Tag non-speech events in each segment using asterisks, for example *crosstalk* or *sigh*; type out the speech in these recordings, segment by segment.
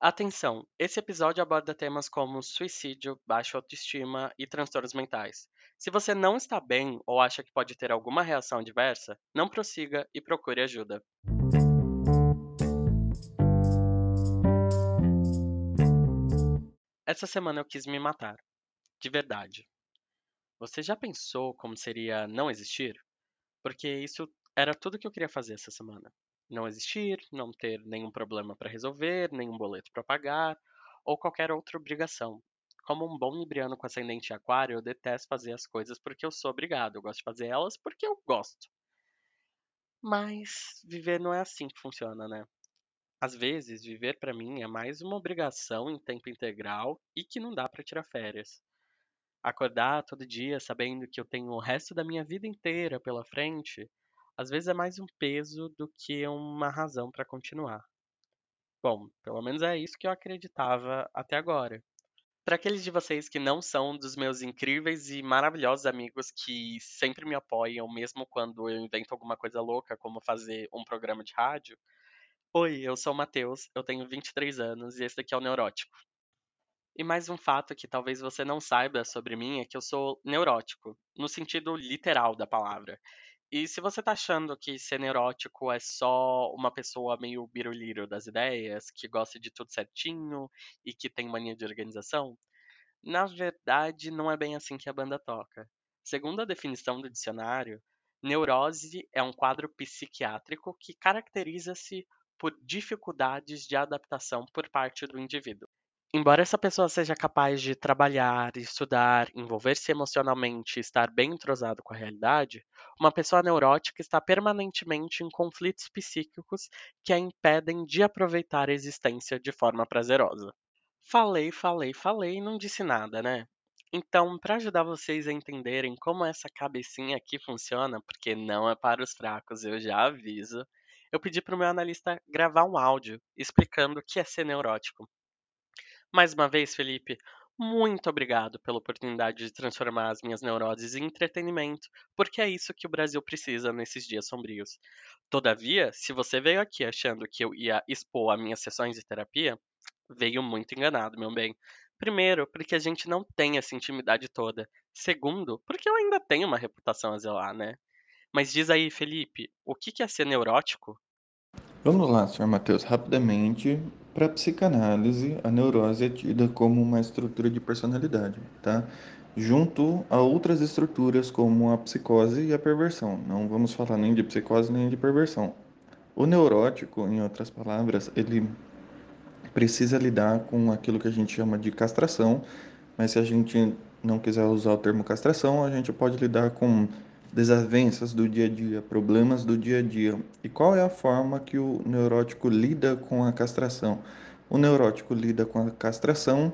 Atenção! Esse episódio aborda temas como suicídio, baixa autoestima e transtornos mentais. Se você não está bem ou acha que pode ter alguma reação adversa, não prossiga e procure ajuda. Essa semana eu quis me matar. De verdade. Você já pensou como seria não existir? Porque isso era tudo que eu queria fazer essa semana. Não existir, não ter nenhum problema para resolver, nenhum boleto para pagar, ou qualquer outra obrigação. Como um bom libriano com ascendente aquário, eu detesto fazer as coisas porque eu sou obrigado. Eu gosto de fazer elas porque eu gosto. Mas viver não é assim que funciona, né? Às vezes, viver para mim é mais uma obrigação em tempo integral e que não dá para tirar férias. Acordar todo dia sabendo que eu tenho o resto da minha vida inteira pela frente, às vezes é mais um peso do que uma razão para continuar. Bom, pelo menos é isso que eu acreditava até agora. Para aqueles de vocês que não são dos meus incríveis e maravilhosos amigos que sempre me apoiam, mesmo quando eu invento alguma coisa louca, como fazer um programa de rádio. Oi, eu sou o Matheus, eu tenho 23 anos e esse daqui é o Neurótico. E mais um fato que talvez você não saiba sobre mim é que eu sou neurótico, no sentido literal da palavra. E se você tá achando que ser neurótico é só uma pessoa meio biruliro das ideias, que gosta de tudo certinho e que tem mania de organização, na verdade não é bem assim que a banda toca. Segundo a definição do dicionário, neurose é um quadro psiquiátrico que caracteriza-se por dificuldades de adaptação por parte do indivíduo. Embora essa pessoa seja capaz de trabalhar, estudar, envolver-se emocionalmente e estar bem entrosado com a realidade, uma pessoa neurótica está permanentemente em conflitos psíquicos que a impedem de aproveitar a existência de forma prazerosa. Falei, falei, falei e não disse nada, né? Então, para ajudar vocês a entenderem como essa cabecinha aqui funciona, porque não é para os fracos, eu já aviso, eu pedi para o meu analista gravar um áudio explicando o que é ser neurótico. Mais uma vez, Felipe, muito obrigado pela oportunidade de transformar as minhas neuroses em entretenimento, porque é isso que o Brasil precisa nesses dias sombrios. Todavia, se você veio aqui achando que eu ia expor as minhas sessões de terapia, veio muito enganado, meu bem. Primeiro, porque a gente não tem essa intimidade toda. Segundo, porque eu ainda tenho uma reputação a zelar, né? Mas diz aí, Felipe, o que é ser neurótico? Vamos lá, Sr. Matheus, rapidamente. Para a psicanálise, a neurose é tida como uma estrutura de personalidade, tá? Junto a outras estruturas como a psicose e a perversão. Não vamos falar nem de psicose nem de perversão. O neurótico, em outras palavras, ele precisa lidar com aquilo que a gente chama de castração, mas se a gente não quiser usar o termo castração, a gente pode lidar com desavenças do dia a dia, problemas do dia a dia. E qual é a forma que o neurótico lida com a castração? O neurótico lida com a castração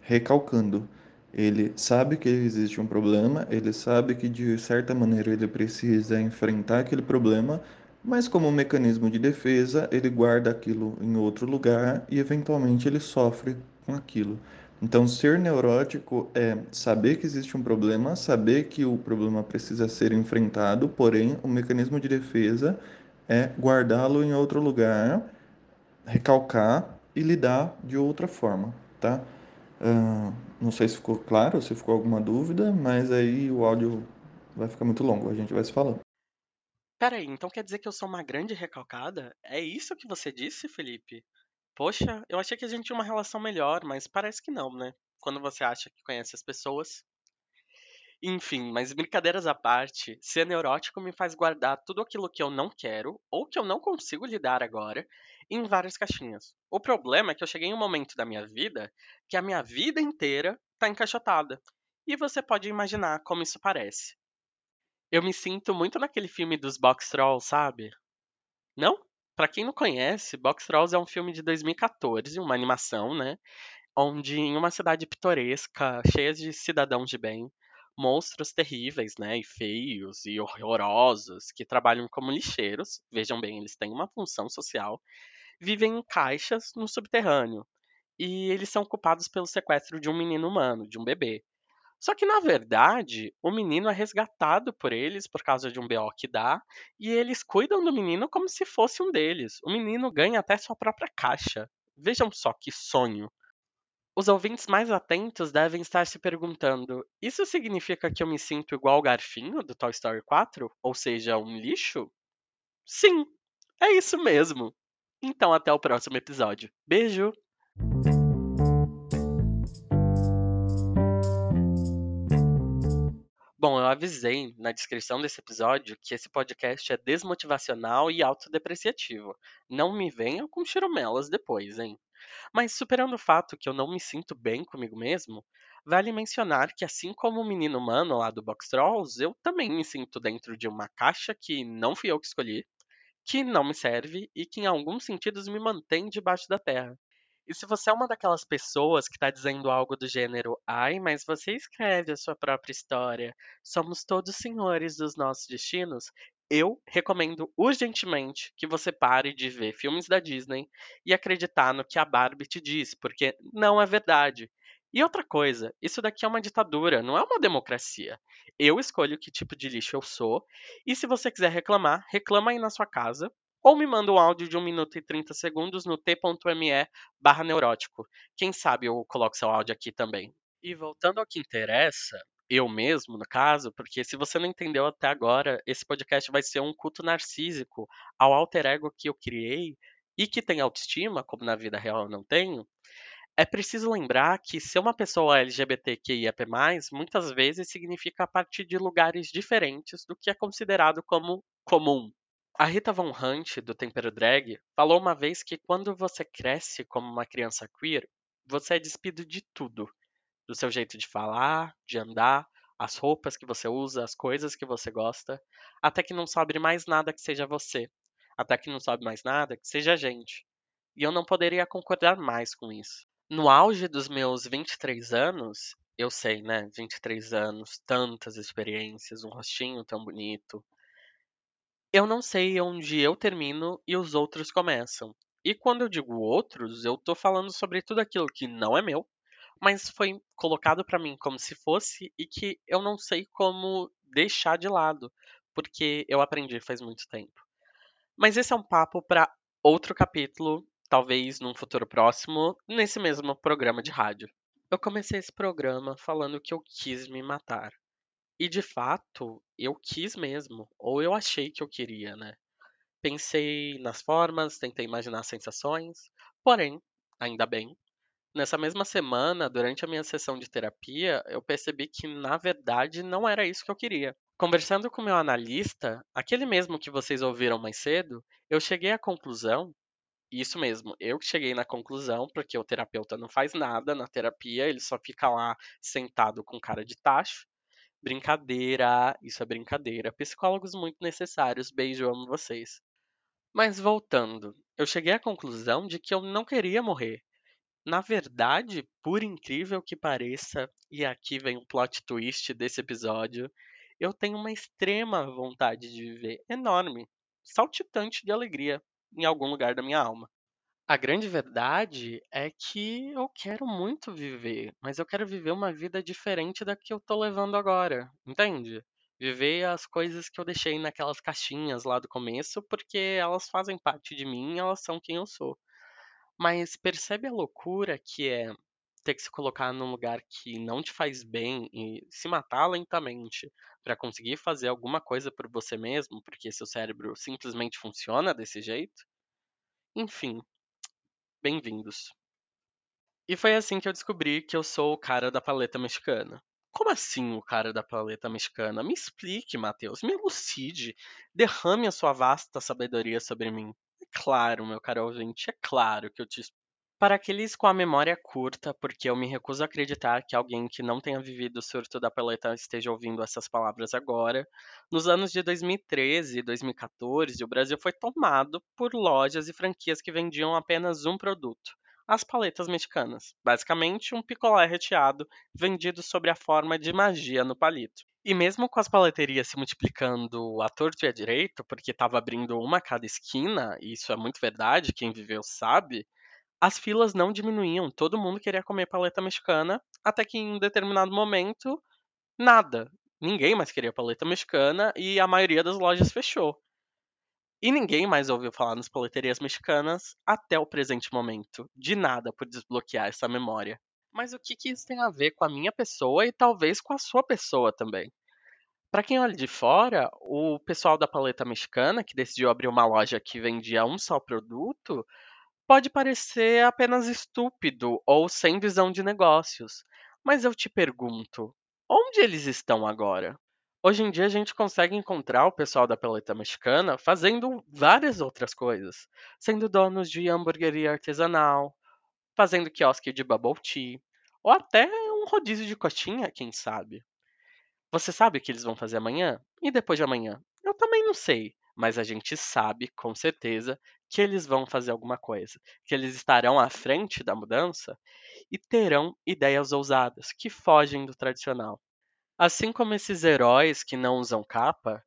recalcando. Ele sabe que existe um problema, ele sabe que de certa maneira ele precisa enfrentar aquele problema, mas como mecanismo de defesa, ele guarda aquilo em outro lugar e eventualmente ele sofre com aquilo. Então, ser neurótico é saber que existe um problema, saber que o problema precisa ser enfrentado, porém, o mecanismo de defesa é guardá-lo em outro lugar, recalcar e lidar de outra forma, tá? Uh, não sei se ficou claro, se ficou alguma dúvida, mas aí o áudio vai ficar muito longo, a gente vai se falando. Peraí, então quer dizer que eu sou uma grande recalcada? É isso que você disse, Felipe? Poxa, eu achei que a gente tinha uma relação melhor, mas parece que não, né? Quando você acha que conhece as pessoas. Enfim, mas brincadeiras à parte, ser neurótico me faz guardar tudo aquilo que eu não quero ou que eu não consigo lidar agora em várias caixinhas. O problema é que eu cheguei em um momento da minha vida que a minha vida inteira tá encaixotada. E você pode imaginar como isso parece. Eu me sinto muito naquele filme dos Box Trolls, sabe? Não? Para quem não conhece, Box Trolls é um filme de 2014, uma animação, né? Onde em uma cidade pitoresca, cheia de cidadãos de bem, monstros terríveis, né, e feios e horrorosos que trabalham como lixeiros, vejam bem, eles têm uma função social, vivem em caixas no subterrâneo. E eles são culpados pelo sequestro de um menino humano, de um bebê. Só que, na verdade, o menino é resgatado por eles por causa de um BO que dá, e eles cuidam do menino como se fosse um deles. O menino ganha até sua própria caixa. Vejam só que sonho. Os ouvintes mais atentos devem estar se perguntando: isso significa que eu me sinto igual o Garfinho do Toy Story 4? Ou seja, um lixo? Sim, é isso mesmo. Então até o próximo episódio. Beijo! Bom, eu avisei na descrição desse episódio que esse podcast é desmotivacional e autodepreciativo. Não me venham com chiromelas depois, hein? Mas superando o fato que eu não me sinto bem comigo mesmo, vale mencionar que assim como o menino humano lá do Box Trolls, eu também me sinto dentro de uma caixa que não fui eu que escolhi, que não me serve e que em alguns sentidos me mantém debaixo da terra. E se você é uma daquelas pessoas que está dizendo algo do gênero, ai, mas você escreve a sua própria história, somos todos senhores dos nossos destinos, eu recomendo urgentemente que você pare de ver filmes da Disney e acreditar no que a Barbie te diz, porque não é verdade. E outra coisa, isso daqui é uma ditadura, não é uma democracia. Eu escolho que tipo de lixo eu sou, e se você quiser reclamar, reclama aí na sua casa, ou me manda um áudio de 1 minuto e 30 segundos no t.me barra neurótico. Quem sabe eu coloco seu áudio aqui também. E voltando ao que interessa, eu mesmo, no caso, porque se você não entendeu até agora, esse podcast vai ser um culto narcísico ao alter ego que eu criei e que tem autoestima, como na vida real eu não tenho. É preciso lembrar que ser uma pessoa LGBTQIAP+, muitas vezes significa partir de lugares diferentes do que é considerado como comum. A Rita Von Hunt, do Tempero Drag, falou uma vez que quando você cresce como uma criança queer, você é despido de tudo. Do seu jeito de falar, de andar, as roupas que você usa, as coisas que você gosta, até que não sobe mais nada que seja você. Até que não sobe mais nada que seja a gente. E eu não poderia concordar mais com isso. No auge dos meus 23 anos, eu sei, né? 23 anos, tantas experiências, um rostinho tão bonito, eu não sei onde eu termino e os outros começam. E quando eu digo outros, eu tô falando sobre tudo aquilo que não é meu, mas foi colocado para mim como se fosse e que eu não sei como deixar de lado, porque eu aprendi faz muito tempo. Mas esse é um papo para outro capítulo, talvez num futuro próximo, nesse mesmo programa de rádio. Eu comecei esse programa falando que eu quis me matar. E de fato, eu quis mesmo, ou eu achei que eu queria, né. Pensei nas formas, tentei imaginar sensações, porém, ainda bem, nessa mesma semana, durante a minha sessão de terapia, eu percebi que na verdade não era isso que eu queria. Conversando com meu analista, aquele mesmo que vocês ouviram mais cedo, eu cheguei à conclusão isso mesmo, eu cheguei na conclusão, porque o terapeuta não faz nada na terapia, ele só fica lá sentado com cara de tacho, Brincadeira, isso é brincadeira. Psicólogos muito necessários, beijo, amo vocês. Mas voltando, eu cheguei à conclusão de que eu não queria morrer. Na verdade, por incrível que pareça, e aqui vem o plot twist desse episódio, eu tenho uma extrema vontade de viver, enorme, saltitante de alegria em algum lugar da minha alma. A grande verdade é que eu quero muito viver, mas eu quero viver uma vida diferente da que eu tô levando agora, entende? Viver as coisas que eu deixei naquelas caixinhas lá do começo, porque elas fazem parte de mim, elas são quem eu sou. Mas percebe a loucura que é ter que se colocar num lugar que não te faz bem e se matar lentamente para conseguir fazer alguma coisa por você mesmo, porque seu cérebro simplesmente funciona desse jeito? Enfim, Bem-vindos. E foi assim que eu descobri que eu sou o cara da paleta mexicana. Como assim o cara da paleta mexicana? Me explique, Matheus, me elucide, derrame a sua vasta sabedoria sobre mim. É claro, meu caro ouvinte, é claro que eu te para aqueles com a memória curta, porque eu me recuso a acreditar que alguém que não tenha vivido o surto da paleta esteja ouvindo essas palavras agora, nos anos de 2013 e 2014, o Brasil foi tomado por lojas e franquias que vendiam apenas um produto, as paletas mexicanas. Basicamente, um picolé recheado vendido sob a forma de magia no palito. E mesmo com as paleterias se multiplicando à torto e à direito, porque estava abrindo uma a cada esquina, e isso é muito verdade, quem viveu sabe, as filas não diminuíam, todo mundo queria comer paleta mexicana, até que em um determinado momento, nada. Ninguém mais queria paleta mexicana e a maioria das lojas fechou. E ninguém mais ouviu falar nas paleterias mexicanas até o presente momento. De nada por desbloquear essa memória. Mas o que, que isso tem a ver com a minha pessoa e talvez com a sua pessoa também? Para quem olha de fora, o pessoal da paleta mexicana, que decidiu abrir uma loja que vendia um só produto, pode parecer apenas estúpido ou sem visão de negócios. Mas eu te pergunto, onde eles estão agora? Hoje em dia a gente consegue encontrar o pessoal da paleta mexicana fazendo várias outras coisas, sendo donos de hamburgueria artesanal, fazendo quiosque de bubble tea, ou até um rodízio de coxinha, quem sabe. Você sabe o que eles vão fazer amanhã? E depois de amanhã? Eu também não sei, mas a gente sabe com certeza que eles vão fazer alguma coisa, que eles estarão à frente da mudança e terão ideias ousadas que fogem do tradicional. Assim como esses heróis que não usam capa,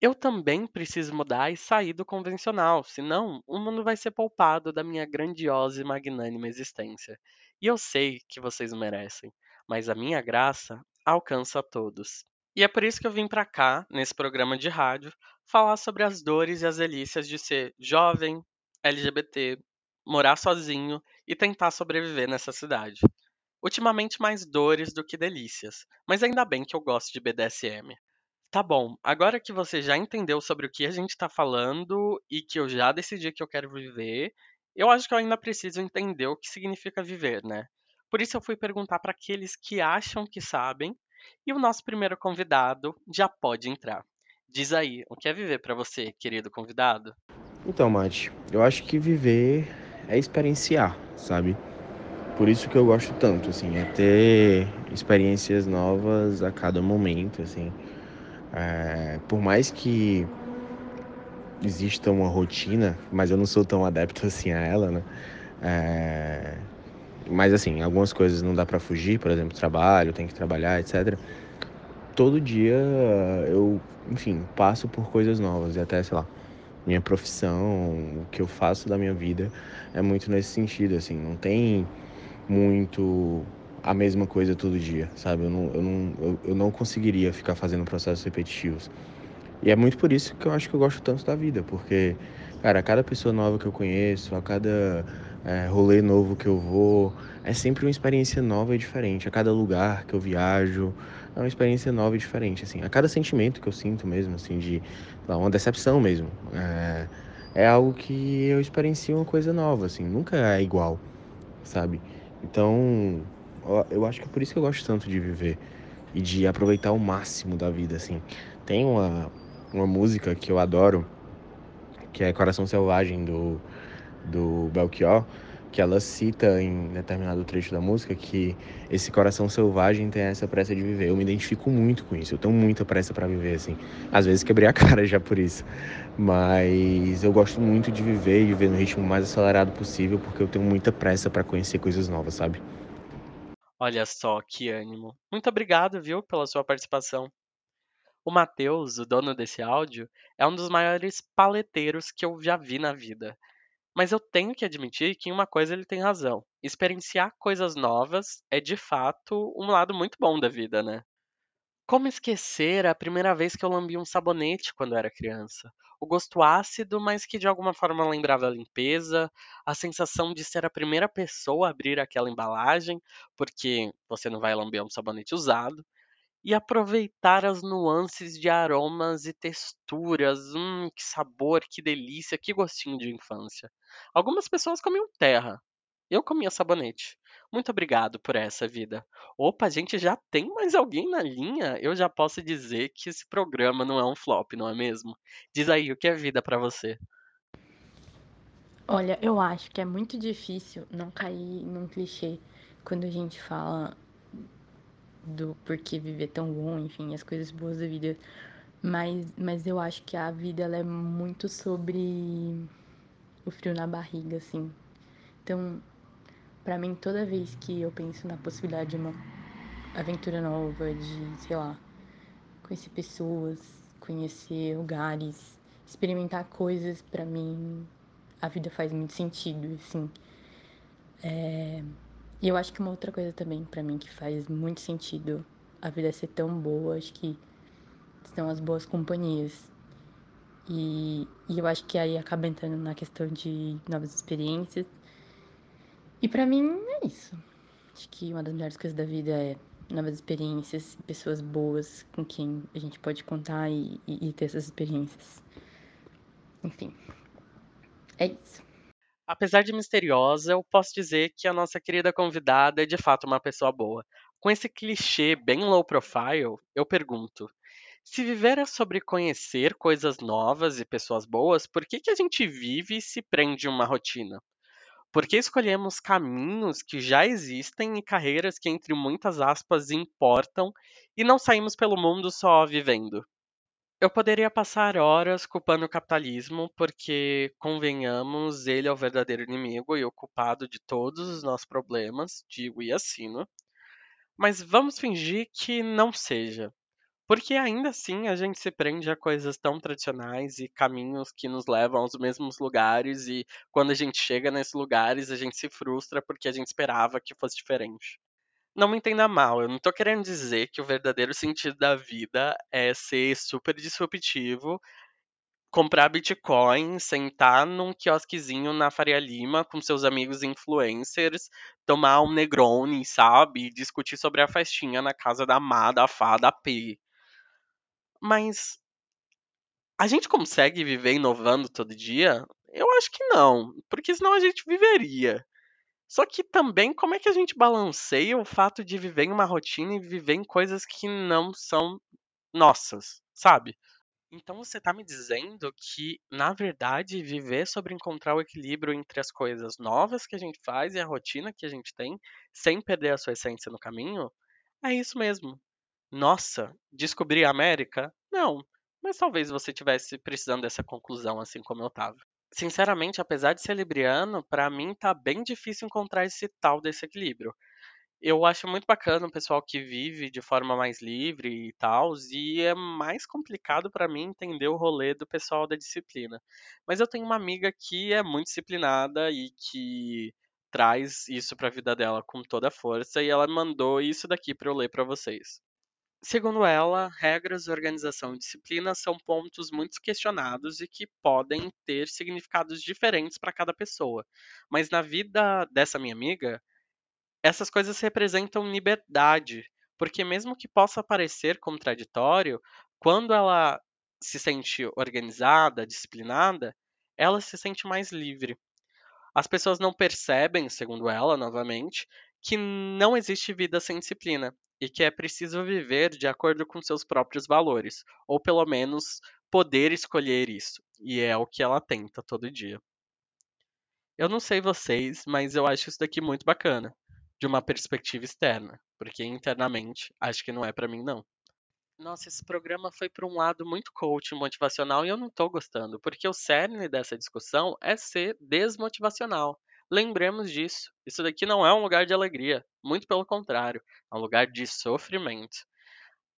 eu também preciso mudar e sair do convencional, senão o mundo vai ser poupado da minha grandiosa e magnânima existência. E eu sei que vocês merecem, mas a minha graça alcança a todos. E é por isso que eu vim para cá, nesse programa de rádio, falar sobre as dores e as delícias de ser jovem, LGBT, morar sozinho e tentar sobreviver nessa cidade. Ultimamente mais dores do que delícias, mas ainda bem que eu gosto de BDSM. Tá bom, agora que você já entendeu sobre o que a gente está falando e que eu já decidi que eu quero viver, eu acho que eu ainda preciso entender o que significa viver, né? Por isso eu fui perguntar para aqueles que acham que sabem, e o nosso primeiro convidado já pode entrar. Diz aí, o que é viver para você, querido convidado? Então, Mate, eu acho que viver é experienciar, sabe? Por isso que eu gosto tanto, assim, é ter experiências novas a cada momento, assim. É, por mais que exista uma rotina, mas eu não sou tão adepto *laughs* assim a ela, né? É, mas assim, algumas coisas não dá para fugir, por exemplo, trabalho, tem que trabalhar, etc. Todo dia eu, enfim, passo por coisas novas e até, sei lá, minha profissão, o que eu faço da minha vida é muito nesse sentido, assim, não tem muito a mesma coisa todo dia, sabe? Eu não, eu não, eu, eu não conseguiria ficar fazendo processos repetitivos. E é muito por isso que eu acho que eu gosto tanto da vida, porque, cara, a cada pessoa nova que eu conheço, a cada é, rolê novo que eu vou, é sempre uma experiência nova e diferente. A cada lugar que eu viajo, é uma experiência nova e diferente, assim. A cada sentimento que eu sinto mesmo, assim, de uma decepção mesmo. É, é algo que eu experiencio uma coisa nova, assim, nunca é igual, sabe? Então, eu acho que é por isso que eu gosto tanto de viver e de aproveitar o máximo da vida, assim. Tem uma, uma música que eu adoro, que é Coração Selvagem, do, do Belchior, que ela cita em determinado trecho da música que esse coração selvagem tem essa pressa de viver. Eu me identifico muito com isso. Eu tenho muita pressa para viver assim. Às vezes quebrei a *laughs* cara já por isso. Mas eu gosto muito de viver e viver no ritmo mais acelerado possível porque eu tenho muita pressa para conhecer coisas novas, sabe? Olha só que ânimo. Muito obrigado, viu, pela sua participação. O Matheus, o dono desse áudio, é um dos maiores paleteiros que eu já vi na vida. Mas eu tenho que admitir que em uma coisa ele tem razão. Experienciar coisas novas é de fato um lado muito bom da vida, né? Como esquecer a primeira vez que eu lambi um sabonete quando era criança? O gosto ácido, mas que de alguma forma lembrava a limpeza, a sensação de ser a primeira pessoa a abrir aquela embalagem, porque você não vai lamber um sabonete usado, e aproveitar as nuances de aromas e texturas. Hum, que sabor, que delícia, que gostinho de infância. Algumas pessoas comiam terra, eu comia sabonete. Muito obrigado por essa vida. Opa, a gente já tem mais alguém na linha? Eu já posso dizer que esse programa não é um flop, não é mesmo? Diz aí, o que é vida pra você? Olha, eu acho que é muito difícil não cair num clichê quando a gente fala do porquê viver tão bom, enfim, as coisas boas da vida. Mas, mas eu acho que a vida ela é muito sobre o frio na barriga, assim. Então, para mim, toda vez que eu penso na possibilidade de uma aventura nova, de, sei lá, conhecer pessoas, conhecer lugares, experimentar coisas, para mim, a vida faz muito sentido, assim. É... E eu acho que uma outra coisa também, para mim, que faz muito sentido a vida ser tão boa, acho que são as boas companhias. E E eu acho que aí acaba entrando na questão de novas experiências. E para mim é isso. Acho que uma das melhores coisas da vida é novas experiências, pessoas boas com quem a gente pode contar e, e, e ter essas experiências. Enfim, é isso. Apesar de misteriosa, eu posso dizer que a nossa querida convidada é de fato uma pessoa boa. Com esse clichê bem low profile, eu pergunto: se viver é sobre conhecer coisas novas e pessoas boas, por que, que a gente vive e se prende uma rotina? Por que escolhemos caminhos que já existem e carreiras que, entre muitas aspas, importam e não saímos pelo mundo só vivendo? Eu poderia passar horas culpando o capitalismo, porque, convenhamos, ele é o verdadeiro inimigo e o culpado de todos os nossos problemas, digo e assino. Mas vamos fingir que não seja. Porque ainda assim a gente se prende a coisas tão tradicionais e caminhos que nos levam aos mesmos lugares, e quando a gente chega nesses lugares a gente se frustra porque a gente esperava que fosse diferente. Não me entenda mal, eu não tô querendo dizer que o verdadeiro sentido da vida é ser super disruptivo, comprar Bitcoin, sentar num quiosquezinho na Faria Lima com seus amigos influencers, tomar um Negroni, sabe? E discutir sobre a festinha na casa da Má, da Fá, da P. Mas a gente consegue viver inovando todo dia? Eu acho que não, porque senão a gente viveria. Só que também, como é que a gente balanceia o fato de viver em uma rotina e viver em coisas que não são nossas, sabe? Então você tá me dizendo que, na verdade, viver sobre encontrar o equilíbrio entre as coisas novas que a gente faz e a rotina que a gente tem, sem perder a sua essência no caminho, é isso mesmo. Nossa, descobri a América? Não, mas talvez você tivesse precisando dessa conclusão assim como eu tava. Sinceramente, apesar de ser libriano, pra mim tá bem difícil encontrar esse tal desse equilíbrio. Eu acho muito bacana o pessoal que vive de forma mais livre e tal, e é mais complicado pra mim entender o rolê do pessoal da disciplina. Mas eu tenho uma amiga que é muito disciplinada e que traz isso pra vida dela com toda a força, e ela mandou isso daqui pra eu ler pra vocês. Segundo ela, regras, organização e disciplina são pontos muito questionados e que podem ter significados diferentes para cada pessoa. Mas na vida dessa minha amiga, essas coisas representam liberdade, porque mesmo que possa parecer contraditório, quando ela se sente organizada, disciplinada, ela se sente mais livre. As pessoas não percebem, segundo ela, novamente, que não existe vida sem disciplina e que é preciso viver de acordo com seus próprios valores, ou pelo menos poder escolher isso. E é o que ela tenta todo dia. Eu não sei vocês, mas eu acho isso daqui muito bacana, de uma perspectiva externa, porque internamente acho que não é para mim não. Nossa, esse programa foi para um lado muito coach motivacional e eu não tô gostando, porque o cerne dessa discussão é ser desmotivacional. Lembremos disso. Isso daqui não é um lugar de alegria. Muito pelo contrário. É um lugar de sofrimento.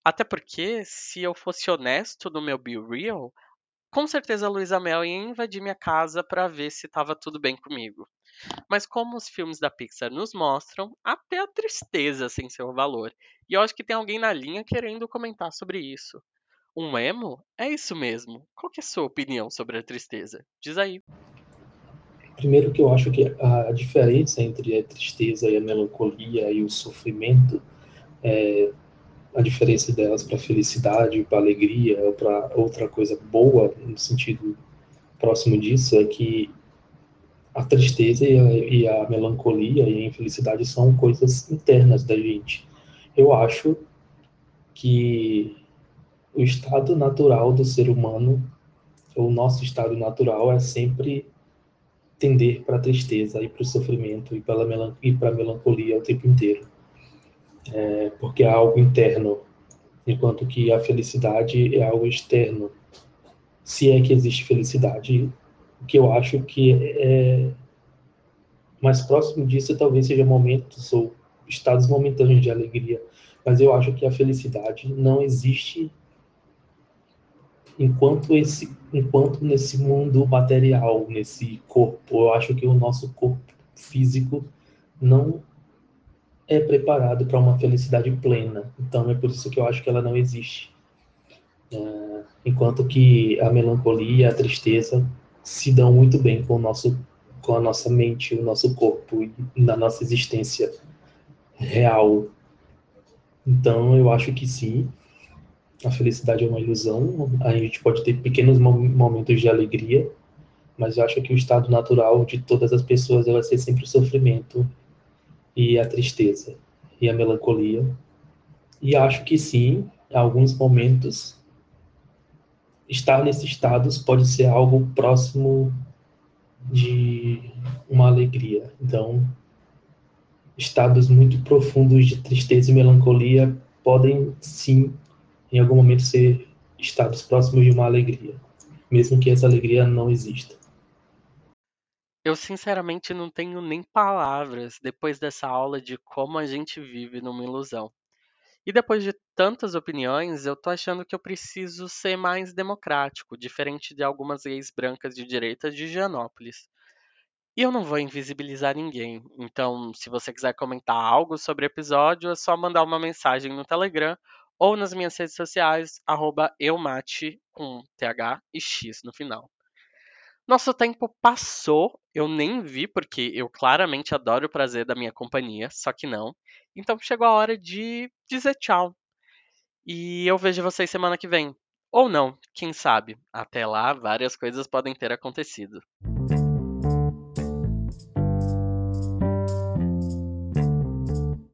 Até porque, se eu fosse honesto no meu Be Real, com certeza a Luísa Mel ia invadir minha casa para ver se estava tudo bem comigo. Mas como os filmes da Pixar nos mostram, até a tristeza sem seu valor. E eu acho que tem alguém na linha querendo comentar sobre isso. Um emo? É isso mesmo. Qual é a sua opinião sobre a tristeza? Diz aí. Primeiro que eu acho que a diferença entre a tristeza e a melancolia e o sofrimento, é, a diferença delas para felicidade, para alegria ou para outra coisa boa, no sentido próximo disso, é que a tristeza e a, e a melancolia e a infelicidade são coisas internas da gente. Eu acho que o estado natural do ser humano, o nosso estado natural é sempre tender para a tristeza e para o sofrimento e para a melancolia o tempo inteiro. É, porque é algo interno, enquanto que a felicidade é algo externo. Se é que existe felicidade, o que eu acho que é mais próximo disso talvez seja momentos ou estados momentâneos de alegria, mas eu acho que a felicidade não existe enquanto esse enquanto nesse mundo material, nesse corpo, eu acho que o nosso corpo físico não é preparado para uma felicidade plena. Então é por isso que eu acho que ela não existe. Uh, enquanto que a melancolia a tristeza se dão muito bem com o nosso com a nossa mente, o nosso corpo e na nossa existência real. Então, eu acho que sim, a felicidade é uma ilusão. A gente pode ter pequenos momentos de alegria, mas eu acho que o estado natural de todas as pessoas vai ser sempre o sofrimento e a tristeza e a melancolia. E acho que sim, em alguns momentos, estar nesses estados pode ser algo próximo de uma alegria. Então, estados muito profundos de tristeza e melancolia podem sim, em algum momento, ser estados próximos de uma alegria, mesmo que essa alegria não exista. Eu sinceramente não tenho nem palavras depois dessa aula de como a gente vive numa ilusão. E depois de tantas opiniões, eu tô achando que eu preciso ser mais democrático, diferente de algumas gays brancas de direita de Gianópolis. E eu não vou invisibilizar ninguém, então se você quiser comentar algo sobre o episódio, é só mandar uma mensagem no Telegram ou nas minhas redes sociais, arroba eumate com TH e X no final. Nosso tempo passou, eu nem vi, porque eu claramente adoro o prazer da minha companhia, só que não. Então chegou a hora de dizer tchau. E eu vejo vocês semana que vem. Ou não, quem sabe? Até lá, várias coisas podem ter acontecido.